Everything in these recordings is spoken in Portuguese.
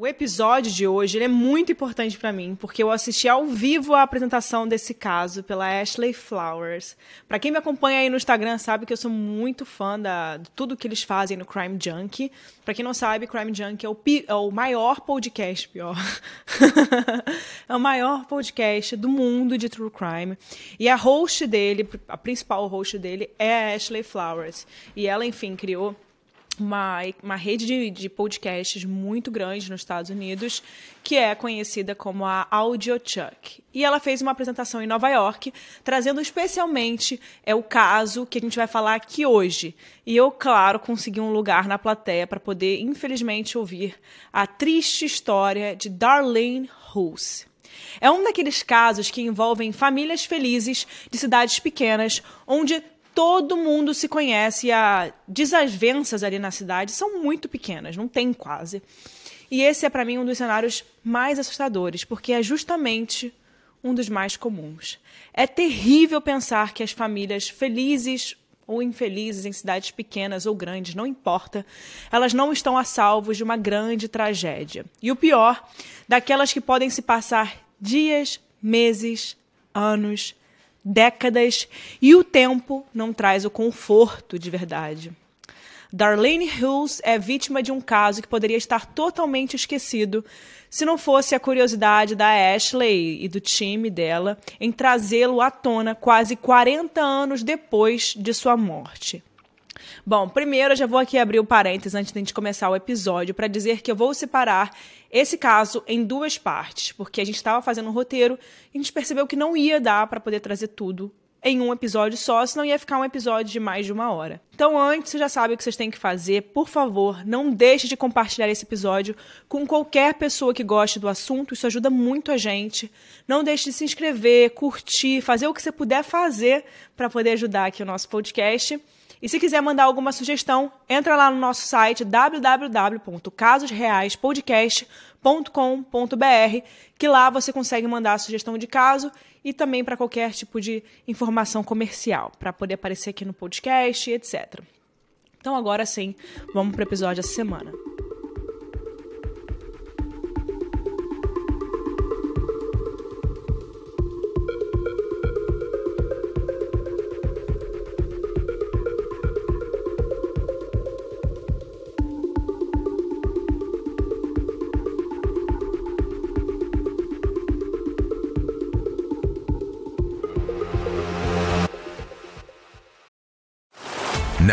O episódio de hoje é muito importante para mim, porque eu assisti ao vivo a apresentação desse caso pela Ashley Flowers. Para quem me acompanha aí no Instagram sabe que eu sou muito fã da, de tudo que eles fazem no Crime Junkie. Para quem não sabe, Crime Junkie é o, é o maior podcast, pior. é o maior podcast do mundo de true crime. E a host dele, a principal host dele é a Ashley Flowers. E ela, enfim, criou uma, uma rede de, de podcasts muito grande nos Estados Unidos, que é conhecida como a AudioChuck. E ela fez uma apresentação em Nova York, trazendo especialmente é o caso que a gente vai falar aqui hoje. E eu, claro, consegui um lugar na plateia para poder, infelizmente, ouvir a triste história de Darlene Hulse. É um daqueles casos que envolvem famílias felizes de cidades pequenas, onde todo mundo se conhece as desavenças ali na cidade são muito pequenas, não tem quase. E esse é para mim um dos cenários mais assustadores, porque é justamente um dos mais comuns. É terrível pensar que as famílias felizes ou infelizes em cidades pequenas ou grandes, não importa, elas não estão a salvo de uma grande tragédia. E o pior, daquelas que podem se passar dias, meses, anos, décadas e o tempo não traz o conforto de verdade. Darlene Hills é vítima de um caso que poderia estar totalmente esquecido se não fosse a curiosidade da Ashley e do time dela em trazê-lo à tona quase 40 anos depois de sua morte. Bom, primeiro eu já vou aqui abrir o parênteses antes de a gente começar o episódio para dizer que eu vou separar esse caso em duas partes, porque a gente estava fazendo um roteiro e a gente percebeu que não ia dar para poder trazer tudo em um episódio só, senão ia ficar um episódio de mais de uma hora. Então, antes, você já sabe o que vocês têm que fazer. Por favor, não deixe de compartilhar esse episódio com qualquer pessoa que goste do assunto. Isso ajuda muito a gente. Não deixe de se inscrever, curtir, fazer o que você puder fazer para poder ajudar aqui o nosso podcast. E se quiser mandar alguma sugestão, entra lá no nosso site www.casosreaispodcast.com.br, que lá você consegue mandar a sugestão de caso e também para qualquer tipo de informação comercial, para poder aparecer aqui no podcast, etc. Então agora sim, vamos para o episódio dessa semana.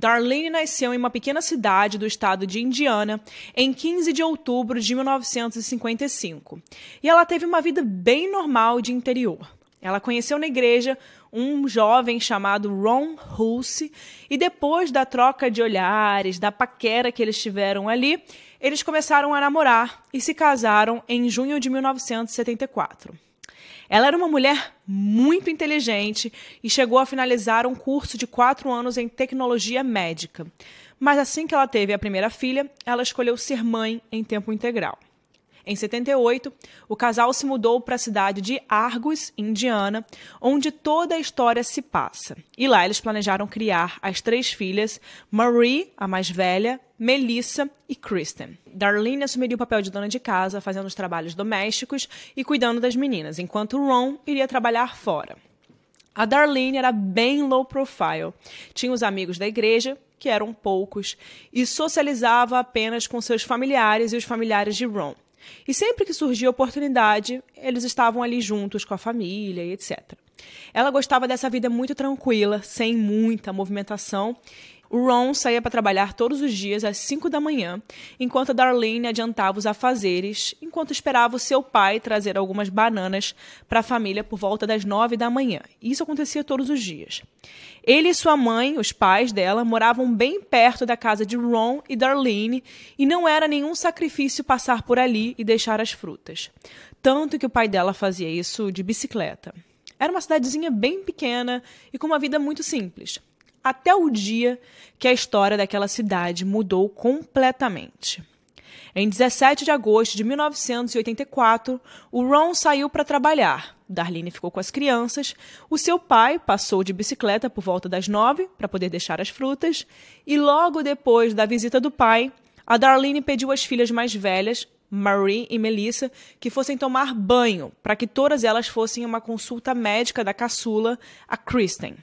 Darlene nasceu em uma pequena cidade do estado de Indiana em 15 de outubro de 1955. E ela teve uma vida bem normal de interior. Ela conheceu na igreja um jovem chamado Ron Hulse e depois da troca de olhares, da paquera que eles tiveram ali, eles começaram a namorar e se casaram em junho de 1974. Ela era uma mulher muito inteligente e chegou a finalizar um curso de quatro anos em tecnologia médica. Mas assim que ela teve a primeira filha, ela escolheu ser mãe em tempo integral. Em 78, o casal se mudou para a cidade de Argos, Indiana, onde toda a história se passa. E lá eles planejaram criar as três filhas, Marie, a mais velha, Melissa e Kristen. Darlene assumiria o papel de dona de casa, fazendo os trabalhos domésticos e cuidando das meninas, enquanto Ron iria trabalhar fora. A Darlene era bem low profile. Tinha os amigos da igreja, que eram poucos, e socializava apenas com seus familiares e os familiares de Ron. E sempre que surgia oportunidade, eles estavam ali juntos com a família e etc. Ela gostava dessa vida muito tranquila, sem muita movimentação. Ron saía para trabalhar todos os dias às 5 da manhã, enquanto Darlene adiantava os afazeres, enquanto esperava o seu pai trazer algumas bananas para a família por volta das 9 da manhã. Isso acontecia todos os dias. Ele e sua mãe, os pais dela, moravam bem perto da casa de Ron e Darlene, e não era nenhum sacrifício passar por ali e deixar as frutas. Tanto que o pai dela fazia isso de bicicleta. Era uma cidadezinha bem pequena e com uma vida muito simples. Até o dia que a história daquela cidade mudou completamente. Em 17 de agosto de 1984, o Ron saiu para trabalhar. Darlene ficou com as crianças. O seu pai passou de bicicleta por volta das nove para poder deixar as frutas. E logo depois da visita do pai, a Darlene pediu às filhas mais velhas Marie e Melissa, que fossem tomar banho, para que todas elas fossem uma consulta médica da caçula, a Kristen.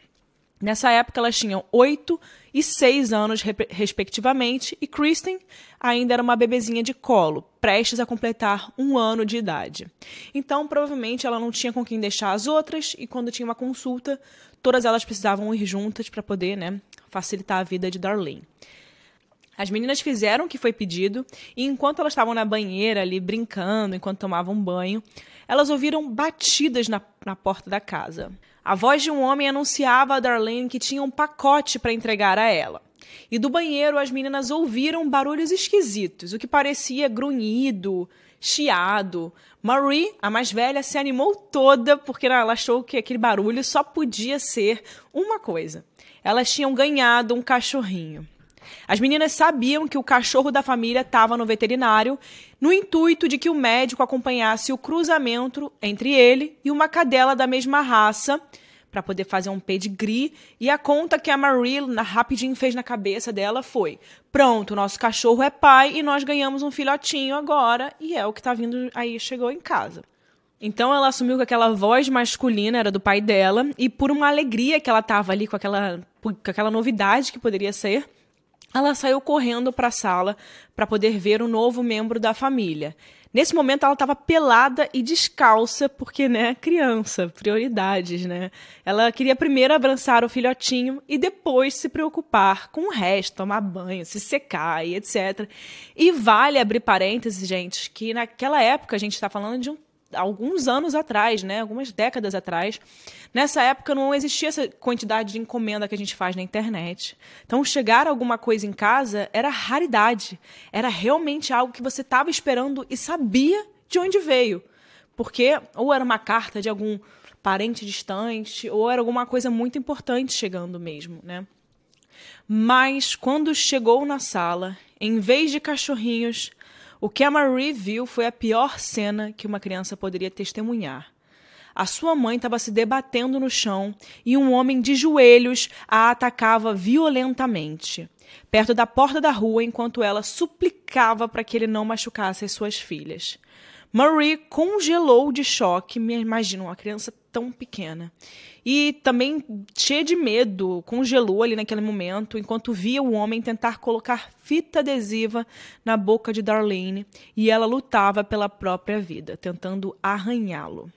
Nessa época, elas tinham 8 e 6 anos, respectivamente, e Kristen ainda era uma bebezinha de colo, prestes a completar um ano de idade. Então, provavelmente, ela não tinha com quem deixar as outras, e quando tinha uma consulta, todas elas precisavam ir juntas para poder né, facilitar a vida de Darlene. As meninas fizeram o que foi pedido e enquanto elas estavam na banheira ali brincando, enquanto tomavam banho, elas ouviram batidas na, na porta da casa. A voz de um homem anunciava a Darlene que tinha um pacote para entregar a ela. E do banheiro as meninas ouviram barulhos esquisitos, o que parecia grunhido, chiado. Marie, a mais velha, se animou toda porque ela achou que aquele barulho só podia ser uma coisa. Elas tinham ganhado um cachorrinho. As meninas sabiam que o cachorro da família estava no veterinário, no intuito de que o médico acompanhasse o cruzamento entre ele e uma cadela da mesma raça, para poder fazer um pedigree. E a conta que a Marie na, rapidinho fez na cabeça dela foi: pronto, nosso cachorro é pai e nós ganhamos um filhotinho agora, e é o que está vindo aí, chegou em casa. Então ela assumiu que aquela voz masculina era do pai dela, e por uma alegria que ela estava ali com aquela, com aquela novidade que poderia ser, ela saiu correndo para a sala para poder ver o novo membro da família. Nesse momento ela estava pelada e descalça, porque, né, criança, prioridades, né? Ela queria primeiro abraçar o filhotinho e depois se preocupar com o resto, tomar banho, se secar e etc. E vale abrir parênteses, gente, que naquela época a gente está falando de um alguns anos atrás, né, algumas décadas atrás. Nessa época não existia essa quantidade de encomenda que a gente faz na internet. Então, chegar alguma coisa em casa era raridade. Era realmente algo que você estava esperando e sabia de onde veio. Porque ou era uma carta de algum parente distante, ou era alguma coisa muito importante chegando mesmo, né? Mas quando chegou na sala, em vez de cachorrinhos, o que a Marie viu foi a pior cena que uma criança poderia testemunhar. A sua mãe estava se debatendo no chão e um homem de joelhos a atacava violentamente, perto da porta da rua, enquanto ela suplicava para que ele não machucasse as suas filhas. Marie congelou de choque, me imagino, uma criança tão pequena. E também cheia de medo, congelou ali naquele momento, enquanto via o homem tentar colocar fita adesiva na boca de Darlene e ela lutava pela própria vida, tentando arranhá-lo.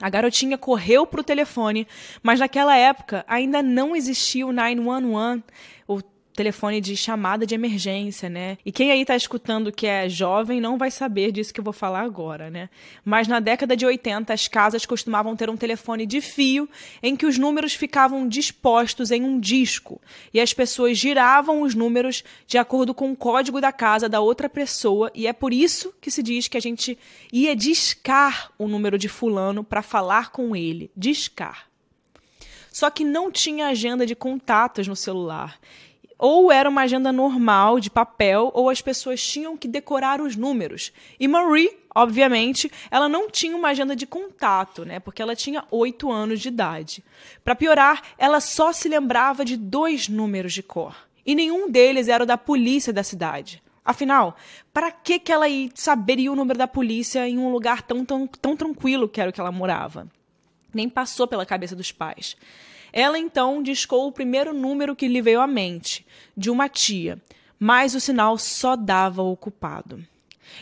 A garotinha correu para o telefone, mas naquela época ainda não existia o 911, o telefone de chamada de emergência, né? E quem aí está escutando que é jovem não vai saber disso que eu vou falar agora, né? Mas na década de 80, as casas costumavam ter um telefone de fio em que os números ficavam dispostos em um disco e as pessoas giravam os números de acordo com o código da casa da outra pessoa e é por isso que se diz que a gente ia discar o número de fulano para falar com ele, discar. Só que não tinha agenda de contatos no celular ou era uma agenda normal de papel, ou as pessoas tinham que decorar os números. E Marie, obviamente, ela não tinha uma agenda de contato, né? Porque ela tinha oito anos de idade. Para piorar, ela só se lembrava de dois números de cor. E nenhum deles era o da polícia da cidade. Afinal, para que, que ela saberia o número da polícia em um lugar tão, tão, tão tranquilo que era o que ela morava? Nem passou pela cabeça dos pais. Ela então discou o primeiro número que lhe veio à mente, de uma tia, mas o sinal só dava ocupado.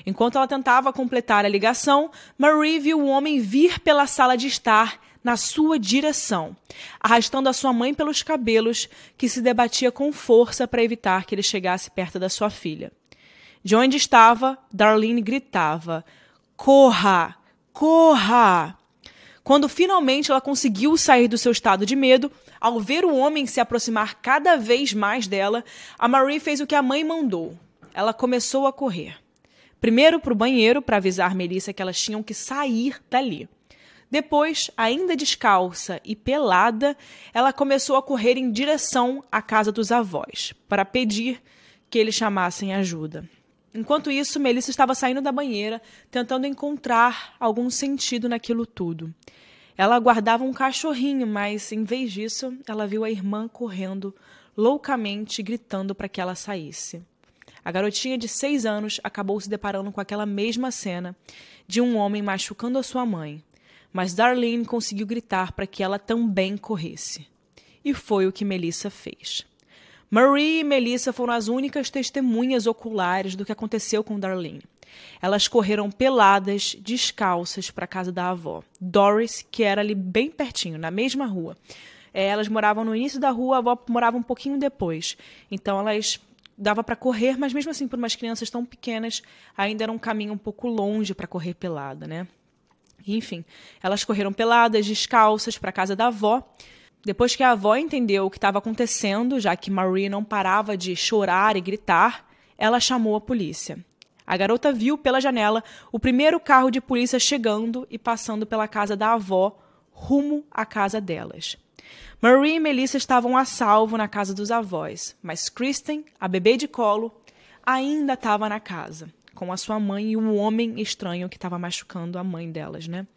Enquanto ela tentava completar a ligação, Marie viu o homem vir pela sala de estar na sua direção, arrastando a sua mãe pelos cabelos, que se debatia com força para evitar que ele chegasse perto da sua filha. De onde estava, Darlene gritava: Corra! Corra! Quando finalmente ela conseguiu sair do seu estado de medo, ao ver o homem se aproximar cada vez mais dela, a Marie fez o que a mãe mandou. Ela começou a correr. Primeiro para o banheiro para avisar Melissa que elas tinham que sair dali. Depois, ainda descalça e pelada, ela começou a correr em direção à casa dos avós, para pedir que eles chamassem ajuda. Enquanto isso, Melissa estava saindo da banheira, tentando encontrar algum sentido naquilo tudo. Ela aguardava um cachorrinho, mas em vez disso, ela viu a irmã correndo loucamente, gritando para que ela saísse. A garotinha de seis anos acabou se deparando com aquela mesma cena de um homem machucando a sua mãe, mas Darlene conseguiu gritar para que ela também corresse. E foi o que Melissa fez. Marie e Melissa foram as únicas testemunhas oculares do que aconteceu com Darlene. Elas correram peladas, descalças, para a casa da avó, Doris, que era ali bem pertinho, na mesma rua. É, elas moravam no início da rua, a avó morava um pouquinho depois. Então elas dava para correr, mas mesmo assim, por umas crianças tão pequenas, ainda era um caminho um pouco longe para correr pelada, né? Enfim, elas correram peladas, descalças, para a casa da avó. Depois que a avó entendeu o que estava acontecendo, já que Marie não parava de chorar e gritar, ela chamou a polícia. A garota viu pela janela o primeiro carro de polícia chegando e passando pela casa da avó, rumo à casa delas. Marie e Melissa estavam a salvo na casa dos avós, mas Kristen, a bebê de colo, ainda estava na casa, com a sua mãe e um homem estranho que estava machucando a mãe delas, né?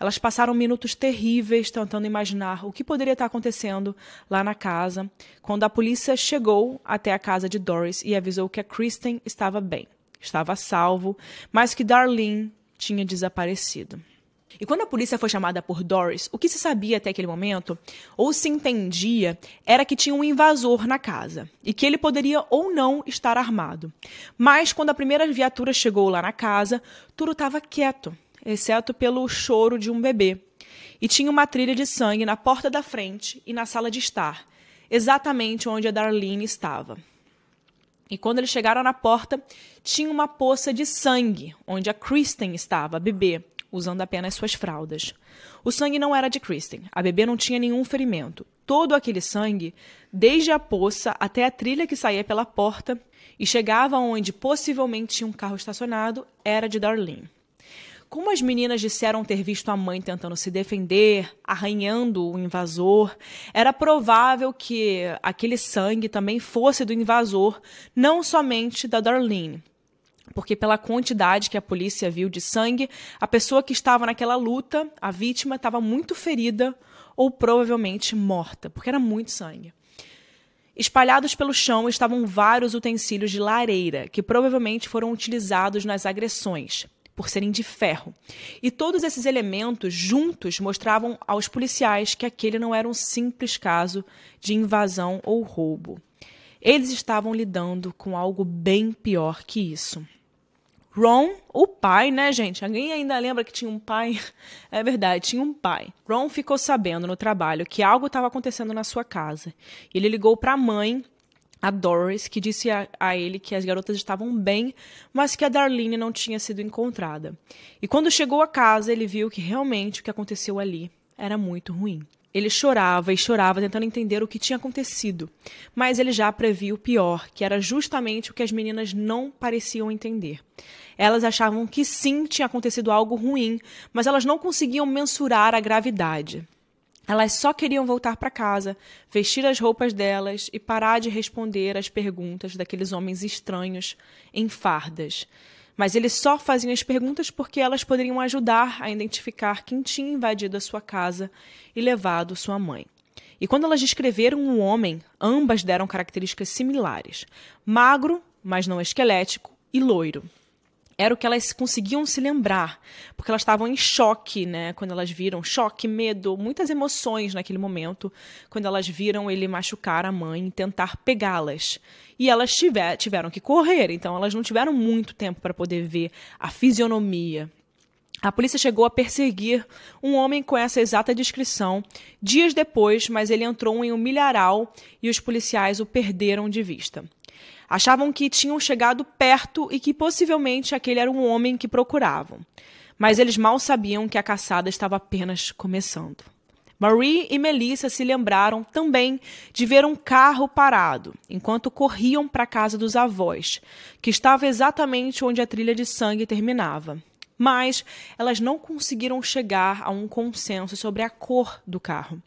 Elas passaram minutos terríveis tentando imaginar o que poderia estar acontecendo lá na casa, quando a polícia chegou até a casa de Doris e avisou que a Kristen estava bem, estava a salvo, mas que Darlene tinha desaparecido. E quando a polícia foi chamada por Doris, o que se sabia até aquele momento, ou se entendia, era que tinha um invasor na casa e que ele poderia ou não estar armado. Mas quando a primeira viatura chegou lá na casa, tudo estava quieto, exceto pelo choro de um bebê. E tinha uma trilha de sangue na porta da frente e na sala de estar, exatamente onde a Darlene estava. E quando eles chegaram na porta, tinha uma poça de sangue, onde a Kristen estava, bebê, usando apenas suas fraldas. O sangue não era de Kristen. A bebê não tinha nenhum ferimento. Todo aquele sangue, desde a poça até a trilha que saía pela porta e chegava onde possivelmente tinha um carro estacionado, era de Darlene. Como as meninas disseram ter visto a mãe tentando se defender, arranhando o invasor, era provável que aquele sangue também fosse do invasor, não somente da Darlene porque pela quantidade que a polícia viu de sangue, a pessoa que estava naquela luta, a vítima, estava muito ferida ou provavelmente morta, porque era muito sangue. Espalhados pelo chão estavam vários utensílios de lareira, que provavelmente foram utilizados nas agressões, por serem de ferro. E todos esses elementos juntos mostravam aos policiais que aquele não era um simples caso de invasão ou roubo. Eles estavam lidando com algo bem pior que isso. Ron, o pai, né, gente? Alguém ainda lembra que tinha um pai? É verdade, tinha um pai. Ron ficou sabendo no trabalho que algo estava acontecendo na sua casa. Ele ligou para a mãe, a Doris, que disse a, a, ele que as garotas estavam bem, mas que a Darlene não tinha sido encontrada. E quando chegou a casa, ele viu que realmente o que aconteceu ali era muito ruim. Ele chorava e chorava tentando entender o que tinha acontecido, mas ele já previa o pior, que era justamente o que as meninas não pareciam entender. Elas achavam que sim tinha acontecido algo ruim, mas elas não conseguiam mensurar a gravidade. Elas só queriam voltar para casa, vestir as roupas delas e parar de responder às perguntas daqueles homens estranhos em fardas. Mas eles só faziam as perguntas porque elas poderiam ajudar a identificar quem tinha invadido a sua casa e levado sua mãe. E quando elas descreveram um homem, ambas deram características similares: magro, mas não esquelético, e loiro. Era o que elas conseguiam se lembrar, porque elas estavam em choque, né? Quando elas viram choque, medo, muitas emoções naquele momento, quando elas viram ele machucar a mãe e tentar pegá-las. E elas tiver, tiveram que correr, então elas não tiveram muito tempo para poder ver a fisionomia. A polícia chegou a perseguir um homem com essa exata descrição dias depois, mas ele entrou em um milharal e os policiais o perderam de vista. Achavam que tinham chegado perto e que possivelmente aquele era um homem que procuravam. Mas eles mal sabiam que a caçada estava apenas começando. Marie e Melissa se lembraram também de ver um carro parado enquanto corriam para a casa dos avós, que estava exatamente onde a trilha de sangue terminava. Mas elas não conseguiram chegar a um consenso sobre a cor do carro.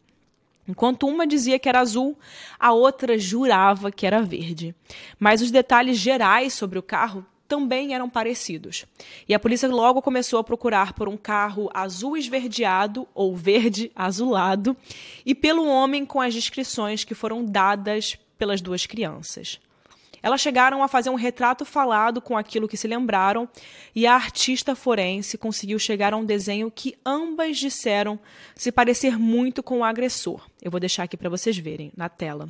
Enquanto uma dizia que era azul, a outra jurava que era verde. Mas os detalhes gerais sobre o carro também eram parecidos. E a polícia logo começou a procurar por um carro azul esverdeado ou verde azulado e pelo homem com as descrições que foram dadas pelas duas crianças. Elas chegaram a fazer um retrato falado com aquilo que se lembraram, e a artista forense conseguiu chegar a um desenho que ambas disseram se parecer muito com o agressor. Eu vou deixar aqui para vocês verem na tela.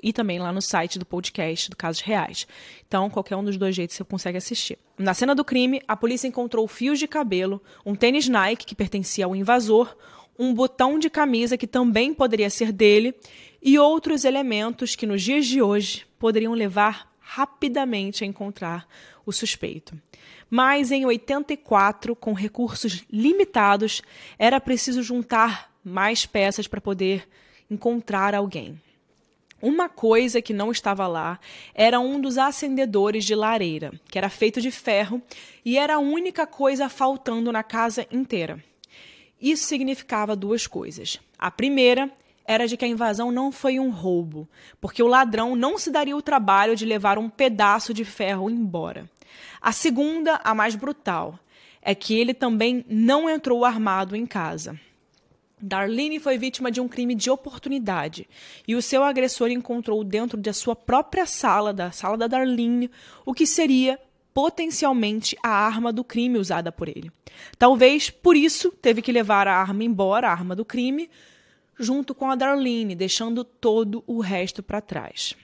E também lá no site do podcast do Casos Reais. Então, qualquer um dos dois jeitos você consegue assistir. Na cena do crime, a polícia encontrou fios de cabelo, um tênis Nike que pertencia ao invasor, um botão de camisa que também poderia ser dele e outros elementos que nos dias de hoje poderiam levar rapidamente a encontrar o suspeito. Mas em 84, com recursos limitados, era preciso juntar mais peças para poder encontrar alguém. Uma coisa que não estava lá era um dos acendedores de lareira, que era feito de ferro e era a única coisa faltando na casa inteira. Isso significava duas coisas. A primeira era de que a invasão não foi um roubo, porque o ladrão não se daria o trabalho de levar um pedaço de ferro embora. A segunda, a mais brutal, é que ele também não entrou armado em casa. Darlene foi vítima de um crime de oportunidade e o seu agressor encontrou dentro da sua própria sala, da sala da Darlene, o que seria potencialmente a arma do crime usada por ele. Talvez por isso teve que levar a arma embora, a arma do crime, junto com a Darlene, deixando todo o resto para trás.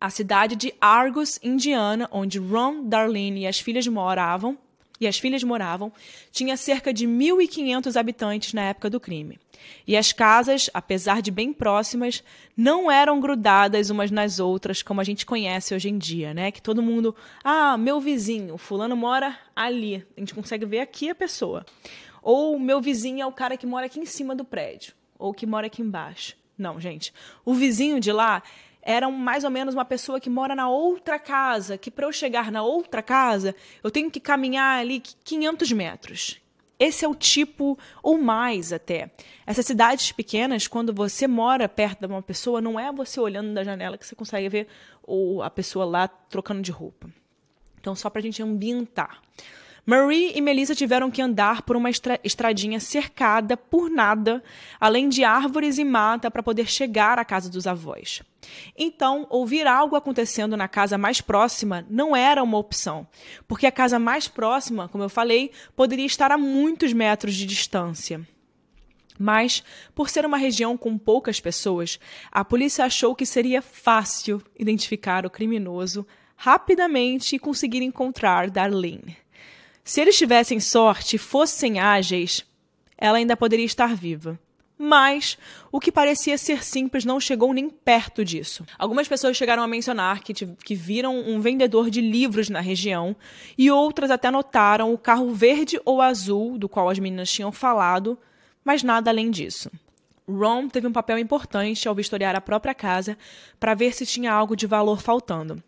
A cidade de Argos, Indiana, onde Ron, Darlene e as filhas moravam, e as filhas moravam, tinha cerca de 1.500 habitantes na época do crime. E as casas, apesar de bem próximas, não eram grudadas umas nas outras como a gente conhece hoje em dia, né? Que todo mundo, ah, meu vizinho, fulano mora ali, a gente consegue ver aqui a pessoa. Ou meu vizinho é o cara que mora aqui em cima do prédio ou que mora aqui embaixo. Não, gente. O vizinho de lá era mais ou menos uma pessoa que mora na outra casa, que para eu chegar na outra casa, eu tenho que caminhar ali 500 metros. Esse é o tipo, ou mais até. Essas cidades pequenas, quando você mora perto de uma pessoa, não é você olhando da janela que você consegue ver ou a pessoa lá trocando de roupa. Então, só para a gente ambientar. Marie e Melissa tiveram que andar por uma estradinha cercada por nada, além de árvores e mata para poder chegar à casa dos avós. Então, ouvir algo acontecendo na casa mais próxima não era uma opção, porque a casa mais próxima, como eu falei, poderia estar a muitos metros de distância. Mas, por ser uma região com poucas pessoas, a polícia achou que seria fácil identificar o criminoso rapidamente e conseguir encontrar Darlene. Se eles tivessem sorte e fossem ágeis, ela ainda poderia estar viva. Mas o que parecia ser simples não chegou nem perto disso. Algumas pessoas chegaram a mencionar que, que viram um vendedor de livros na região e outras até notaram o carro verde ou azul do qual as meninas tinham falado, mas nada além disso. Ron teve um papel importante ao vistoriar a própria casa para ver se tinha algo de valor faltando.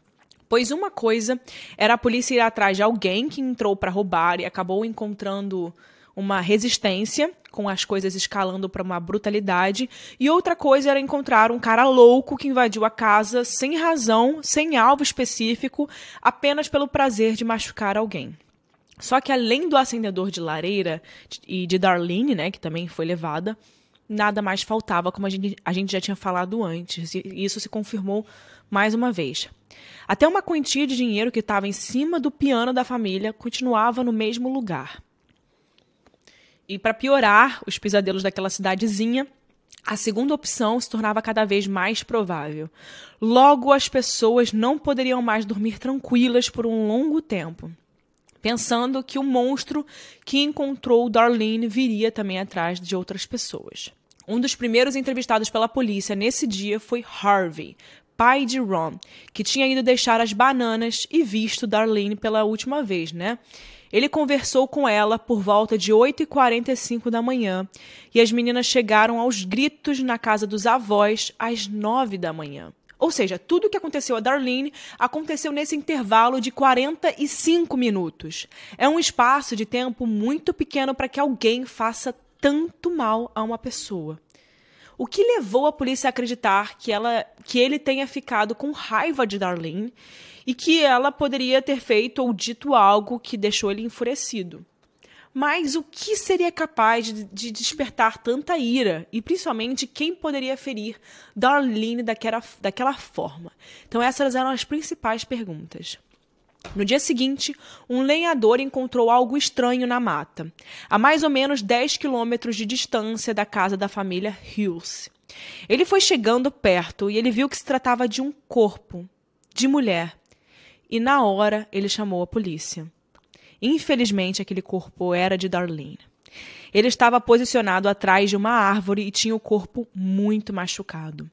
Pois uma coisa era a polícia ir atrás de alguém que entrou para roubar e acabou encontrando uma resistência, com as coisas escalando para uma brutalidade, e outra coisa era encontrar um cara louco que invadiu a casa sem razão, sem alvo específico, apenas pelo prazer de machucar alguém. Só que além do acendedor de lareira e de Darlene, né, que também foi levada, nada mais faltava, como a gente, a gente já tinha falado antes, e isso se confirmou mais uma vez. Até uma quantia de dinheiro que estava em cima do piano da família continuava no mesmo lugar. E para piorar os pesadelos daquela cidadezinha, a segunda opção se tornava cada vez mais provável. Logo, as pessoas não poderiam mais dormir tranquilas por um longo tempo, pensando que o monstro que encontrou Darlene viria também atrás de outras pessoas. Um dos primeiros entrevistados pela polícia nesse dia foi Harvey, pai de Ron, que tinha ido deixar as bananas e visto Darlene pela última vez, né? Ele conversou com ela por volta de 8h45 da manhã e as meninas chegaram aos gritos na casa dos avós às 9 da manhã. Ou seja, tudo o que aconteceu a Darlene aconteceu nesse intervalo de 45 minutos. É um espaço de tempo muito pequeno para que alguém faça tanto mal a uma pessoa. O que levou a polícia a acreditar que, ela, que ele tenha ficado com raiva de Darlene e que ela poderia ter feito ou dito algo que deixou ele enfurecido. Mas o que seria capaz de, de despertar tanta ira? E principalmente quem poderia ferir Darlene daquela, daquela forma? Então, essas eram as principais perguntas. No dia seguinte, um lenhador encontrou algo estranho na mata, a mais ou menos 10 quilômetros de distância da casa da família Hughes. Ele foi chegando perto e ele viu que se tratava de um corpo de mulher e na hora ele chamou a polícia. Infelizmente, aquele corpo era de Darlene. Ele estava posicionado atrás de uma árvore e tinha o corpo muito machucado.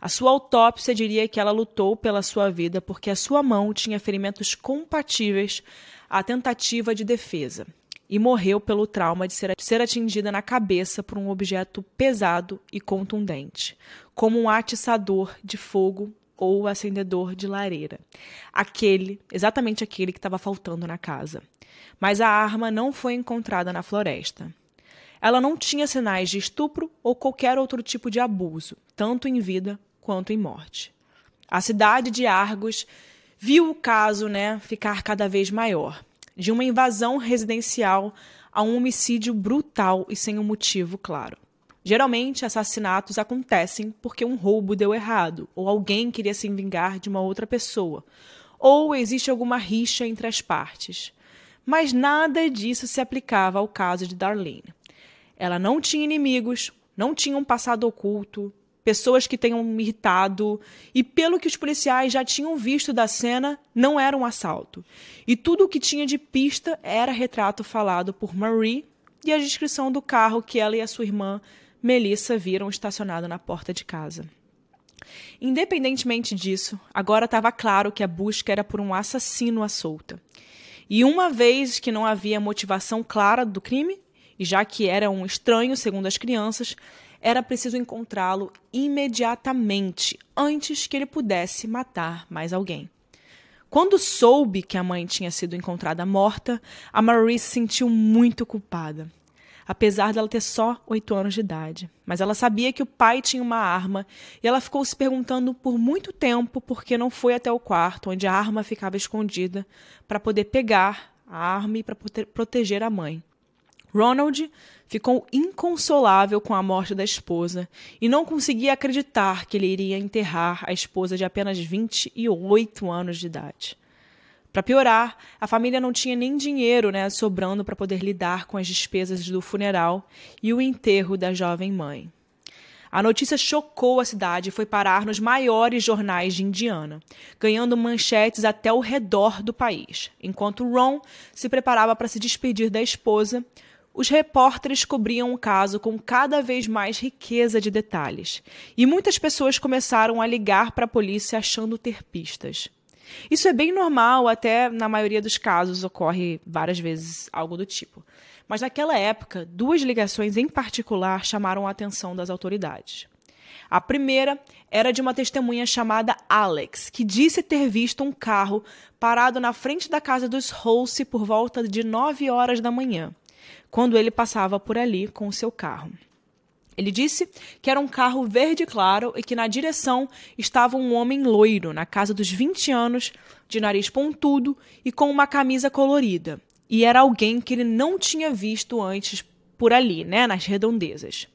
A sua autópsia diria que ela lutou pela sua vida porque a sua mão tinha ferimentos compatíveis à tentativa de defesa e morreu pelo trauma de ser, atingida na cabeça por um objeto pesado e contundente, como um atiçador de fogo ou acendedor de lareira. Aquele, exatamente aquele que estava faltando na casa. Mas a arma não foi encontrada na floresta. Ela não tinha sinais de estupro ou qualquer outro tipo de abuso, tanto em vida quanto em morte. A cidade de Argos viu o caso né, ficar cada vez maior, de uma invasão residencial a um homicídio brutal e sem um motivo claro. Geralmente, assassinatos acontecem porque um roubo deu errado, ou alguém queria se vingar de uma outra pessoa, ou existe alguma rixa entre as partes. Mas nada disso se aplicava ao caso de Darlene. Ela não tinha inimigos, não tinha um passado oculto, pessoas que tenham irritado, e pelo que os policiais já tinham visto da cena, não era um assalto. E tudo o que tinha de pista era retrato falado por Marie e a descrição do carro que ela e a sua irmã Melissa viram estacionado na porta de casa. Independentemente disso, agora estava claro que a busca era por um assassino à solta. E uma vez que não havia motivação clara do crime, e já que era um estranho, segundo as crianças, era preciso encontrá-lo imediatamente, antes que ele pudesse matar mais alguém. Quando soube que a mãe tinha sido encontrada morta, a Marie se sentiu muito culpada apesar dela ter só oito anos de idade. Mas ela sabia que o pai tinha uma arma e ela ficou se perguntando por muito tempo por que não foi até o quarto onde a arma ficava escondida para poder pegar a arma e para proteger a mãe. Ronald ficou inconsolável com a morte da esposa e não conseguia acreditar que ele iria enterrar a esposa de apenas 28 anos de idade. Para piorar, a família não tinha nem dinheiro né, sobrando para poder lidar com as despesas do funeral e o enterro da jovem mãe. A notícia chocou a cidade e foi parar nos maiores jornais de Indiana, ganhando manchetes até o redor do país. Enquanto Ron se preparava para se despedir da esposa, os repórteres cobriam o caso com cada vez mais riqueza de detalhes, e muitas pessoas começaram a ligar para a polícia achando ter pistas. Isso é bem normal, até na maioria dos casos ocorre várias vezes algo do tipo. Mas naquela época, duas ligações em particular chamaram a atenção das autoridades. A primeira era de uma testemunha chamada Alex, que disse ter visto um carro parado na frente da casa dos Holse por volta de 9 horas da manhã, quando ele passava por ali com o seu carro. Ele disse que era um carro verde claro e que na direção estava um homem loiro, na casa dos 20 anos, de nariz pontudo e com uma camisa colorida. E era alguém que ele não tinha visto antes por ali, né, nas redondezas.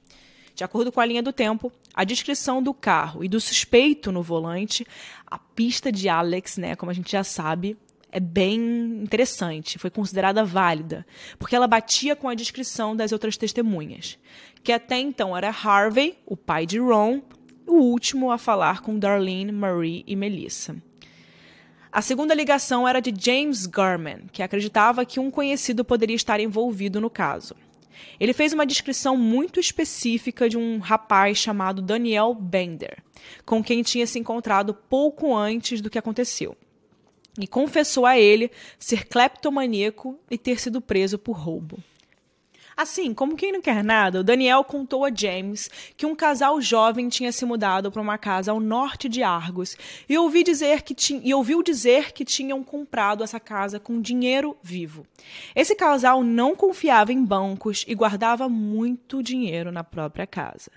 De acordo com a linha do tempo, a descrição do carro e do suspeito no volante, a pista de Alex, né, como a gente já sabe, é bem interessante, foi considerada válida, porque ela batia com a descrição das outras testemunhas, que até então era Harvey, o pai de Ron, o último a falar com Darlene, Marie e Melissa. A segunda ligação era de James Garman, que acreditava que um conhecido poderia estar envolvido no caso. Ele fez uma descrição muito específica de um rapaz chamado Daniel Bender, com quem tinha se encontrado pouco antes do que aconteceu. E confessou a ele ser cleptomaníaco e ter sido preso por roubo. Assim, como quem não quer nada, o Daniel contou a James que um casal jovem tinha se mudado para uma casa ao norte de Argos e, ouvi dizer que e ouviu dizer que tinham comprado essa casa com dinheiro vivo. Esse casal não confiava em bancos e guardava muito dinheiro na própria casa.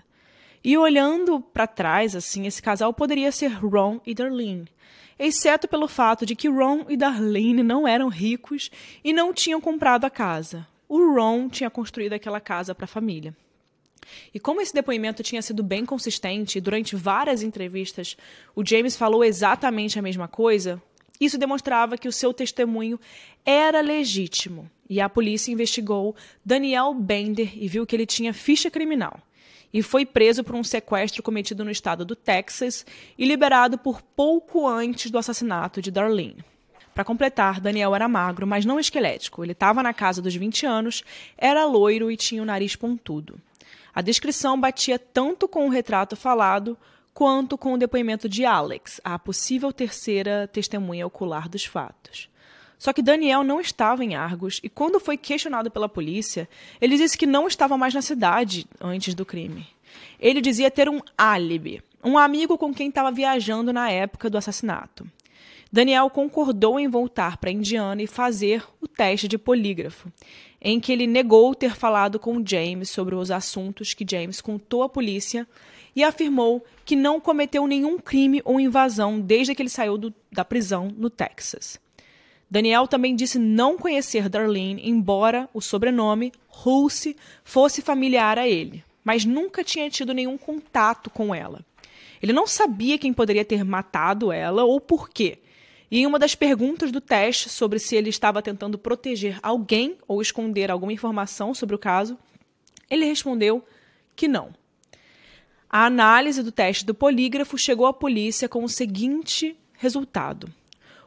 E olhando para trás, assim, esse casal poderia ser Ron e Darlene exceto pelo fato de que Ron e Darlene não eram ricos e não tinham comprado a casa o Ron tinha construído aquela casa para a família. E como esse depoimento tinha sido bem consistente, durante várias entrevistas o James falou exatamente a mesma coisa, isso demonstrava que o seu testemunho era legítimo. E a polícia investigou Daniel Bender e viu que ele tinha ficha criminal. E foi preso por um sequestro cometido no estado do Texas e liberado por pouco antes do assassinato de Darlene. Para completar, Daniel era magro, mas não esquelético. Ele estava na casa dos 20 anos, era loiro e tinha o nariz pontudo. A descrição batia tanto com o retrato falado quanto com o depoimento de Alex, a possível terceira testemunha ocular dos fatos. Só que Daniel não estava em Argos e, quando foi questionado pela polícia, ele disse que não estava mais na cidade antes do crime. Ele dizia ter um álibi, um amigo com quem estava viajando na época do assassinato. Daniel concordou em voltar para Indiana e fazer o teste de polígrafo, em que ele negou ter falado com James sobre os assuntos que James contou à polícia e afirmou que não cometeu nenhum crime ou invasão desde que ele saiu do, da prisão no Texas. Daniel também disse não conhecer Darlene, embora o sobrenome Hulse fosse familiar a ele, mas nunca tinha tido nenhum contato com ela. Ele não sabia quem poderia ter matado ela ou por quê, e em uma das perguntas do teste sobre se ele estava tentando proteger alguém ou esconder alguma informação sobre o caso, ele respondeu que não. A análise do teste do polígrafo chegou à polícia com o seguinte resultado.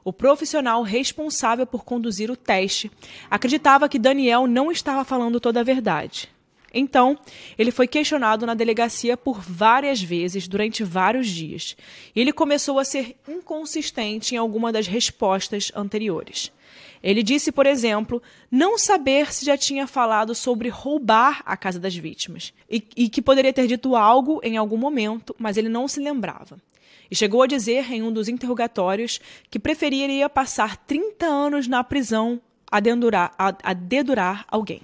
O profissional responsável por conduzir o teste acreditava que Daniel não estava falando toda a verdade. Então, ele foi questionado na delegacia por várias vezes durante vários dias. E ele começou a ser inconsistente em alguma das respostas anteriores. Ele disse, por exemplo, não saber se já tinha falado sobre roubar a casa das vítimas e, e que poderia ter dito algo em algum momento, mas ele não se lembrava. E chegou a dizer em um dos interrogatórios que preferiria passar 30 anos na prisão a dedurar, a, a dedurar alguém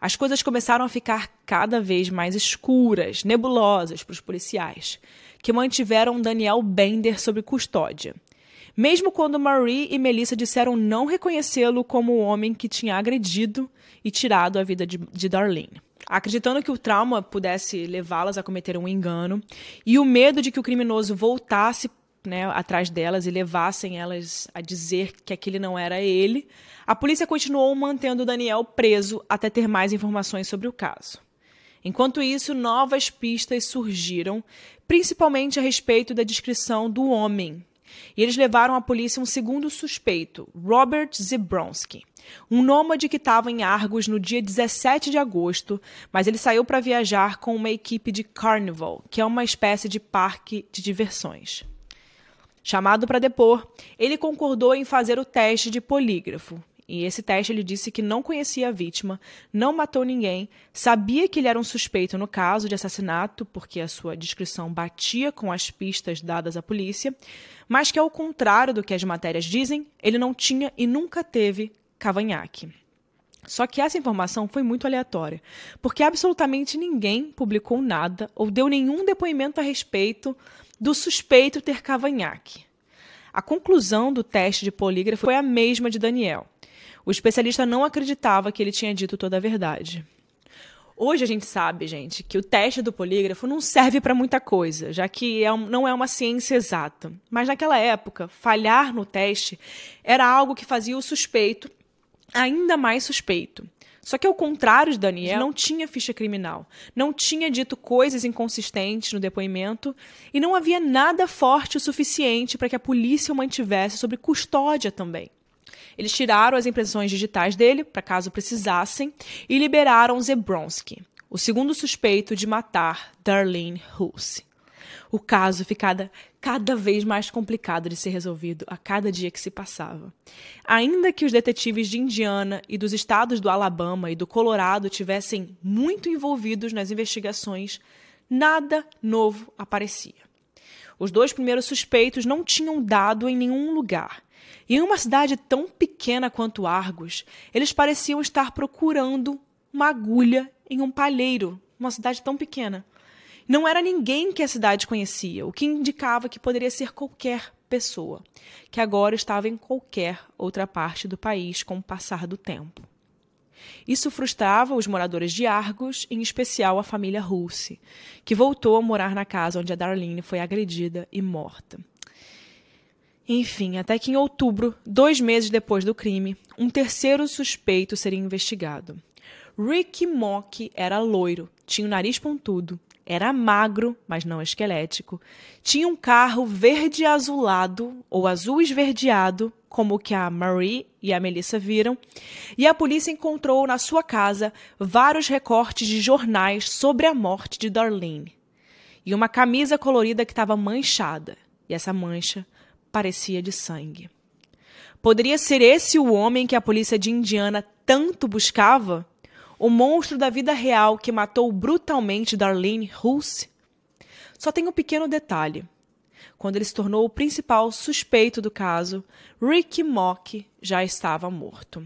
as coisas começaram a ficar cada vez mais escuras, nebulosas para os policiais, que mantiveram Daniel Bender sob custódia. Mesmo quando Marie e Melissa disseram não reconhecê-lo como o homem que tinha agredido e tirado a vida de, de Darlene. Acreditando que o trauma pudesse levá-las a cometer um engano e o medo de que o criminoso voltasse né, atrás delas e levassem elas a dizer que aquele não era ele, a polícia continuou mantendo Daniel preso até ter mais informações sobre o caso. Enquanto isso, novas pistas surgiram, principalmente a respeito da descrição do homem. E eles levaram à polícia um segundo suspeito, Robert Zebronsky, um nômade que estava em Argos no dia 17 de agosto, mas ele saiu para viajar com uma equipe de Carnival, que é uma espécie de parque de diversões. Chamado para depor, ele concordou em fazer o teste de polígrafo. E esse teste ele disse que não conhecia a vítima, não matou ninguém, sabia que ele era um suspeito no caso de assassinato, porque a sua descrição batia com as pistas dadas à polícia, mas que, ao contrário do que as matérias dizem, ele não tinha e nunca teve cavanhaque. Só que essa informação foi muito aleatória, porque absolutamente ninguém publicou nada ou deu nenhum depoimento a respeito do suspeito ter cavanhaque. A conclusão do teste de polígrafo foi a mesma de Daniel. O especialista não acreditava que ele tinha dito toda a verdade. Hoje a gente sabe, gente, que o teste do polígrafo não serve para muita coisa, já que é um, não é uma ciência exata. Mas naquela época, falhar no teste era algo que fazia o suspeito ainda mais suspeito. Só que, ao contrário de Daniel, não tinha ficha criminal, não tinha dito coisas inconsistentes no depoimento e não havia nada forte o suficiente para que a polícia o mantivesse sob custódia também. Eles tiraram as impressões digitais dele, para caso precisassem, e liberaram Zebronsky, o segundo suspeito de matar Darlene Hulse. O caso ficava cada vez mais complicado de ser resolvido a cada dia que se passava. Ainda que os detetives de Indiana e dos estados do Alabama e do Colorado tivessem muito envolvidos nas investigações, nada novo aparecia. Os dois primeiros suspeitos não tinham dado em nenhum lugar e em uma cidade tão pequena quanto Argos, eles pareciam estar procurando uma agulha em um palheiro, uma cidade tão pequena. Não era ninguém que a cidade conhecia, o que indicava que poderia ser qualquer pessoa, que agora estava em qualquer outra parte do país com o passar do tempo. Isso frustrava os moradores de Argos, em especial a família Russe, que voltou a morar na casa onde a Darlene foi agredida e morta. Enfim, até que em outubro, dois meses depois do crime, um terceiro suspeito seria investigado. Ricky Mock era loiro, tinha o nariz pontudo, era magro, mas não esquelético, tinha um carro verde azulado ou azul esverdeado, como o que a Marie e a Melissa viram, e a polícia encontrou na sua casa vários recortes de jornais sobre a morte de Darlene e uma camisa colorida que estava manchada. E essa mancha parecia de sangue. Poderia ser esse o homem que a polícia de Indiana tanto buscava? O monstro da vida real que matou brutalmente Darlene Hulse? Só tem um pequeno detalhe. Quando ele se tornou o principal suspeito do caso, Ricky Mock já estava morto.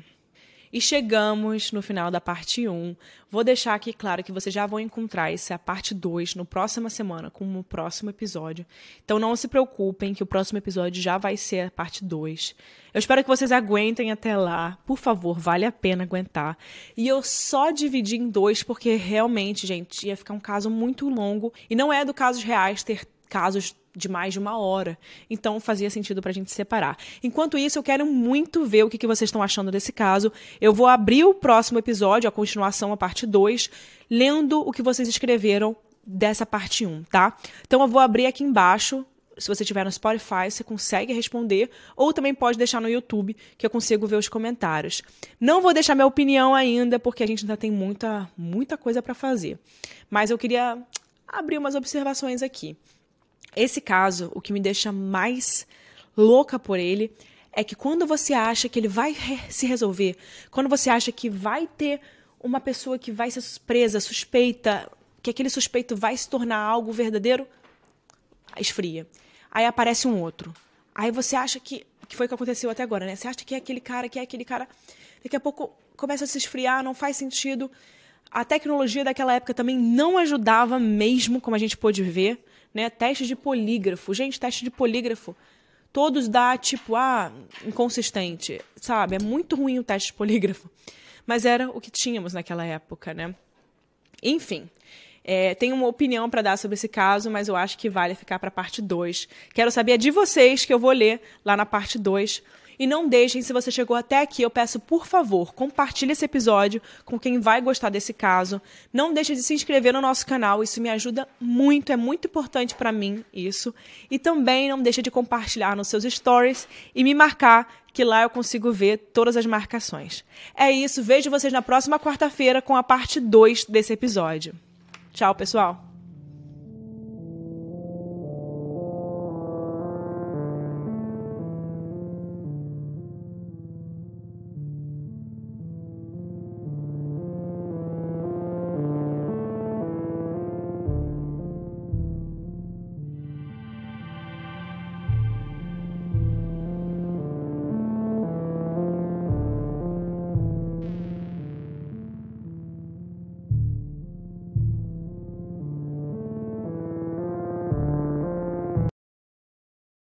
E chegamos no final da parte 1. Vou deixar aqui claro que vocês já vão encontrar essa parte 2 no próxima semana, com o próximo episódio. Então não se preocupem que o próximo episódio já vai ser a parte 2. Eu espero que vocês aguentem até lá. Por favor, vale a pena aguentar. E eu só dividi em dois porque realmente, gente, ia ficar um caso muito longo. E não é do casos reais ter casos de mais de uma hora. Então fazia sentido para a gente separar. Enquanto isso, eu quero muito ver o que, que vocês estão achando desse caso. Eu vou abrir o próximo episódio, a continuação, a parte 2, lendo o que vocês escreveram dessa parte 1, tá? Então eu vou abrir aqui embaixo. Se você estiver no Spotify, você consegue responder, ou também pode deixar no YouTube, que eu consigo ver os comentários. Não vou deixar minha opinião ainda, porque a gente ainda tem muita, muita coisa para fazer. Mas eu queria abrir umas observações aqui. Esse caso, o que me deixa mais louca por ele é que quando você acha que ele vai se resolver, quando você acha que vai ter uma pessoa que vai ser presa, suspeita, que aquele suspeito vai se tornar algo verdadeiro, esfria. Aí aparece um outro. Aí você acha que, que foi o que aconteceu até agora, né? Você acha que é aquele cara, que é aquele cara. Daqui a pouco começa a se esfriar, não faz sentido. A tecnologia daquela época também não ajudava mesmo, como a gente pôde ver né? Teste de polígrafo. Gente, teste de polígrafo. Todos dá, tipo, ah, inconsistente, sabe? É muito ruim o teste de polígrafo. Mas era o que tínhamos naquela época, né? Enfim, é, tenho uma opinião para dar sobre esse caso, mas eu acho que vale ficar para a parte 2. Quero saber de vocês, que eu vou ler lá na parte 2. E não deixem, se você chegou até aqui, eu peço por favor, compartilhe esse episódio com quem vai gostar desse caso. Não deixe de se inscrever no nosso canal, isso me ajuda muito, é muito importante para mim isso. E também não deixe de compartilhar nos seus stories e me marcar que lá eu consigo ver todas as marcações. É isso, vejo vocês na próxima quarta-feira com a parte 2 desse episódio. Tchau, pessoal!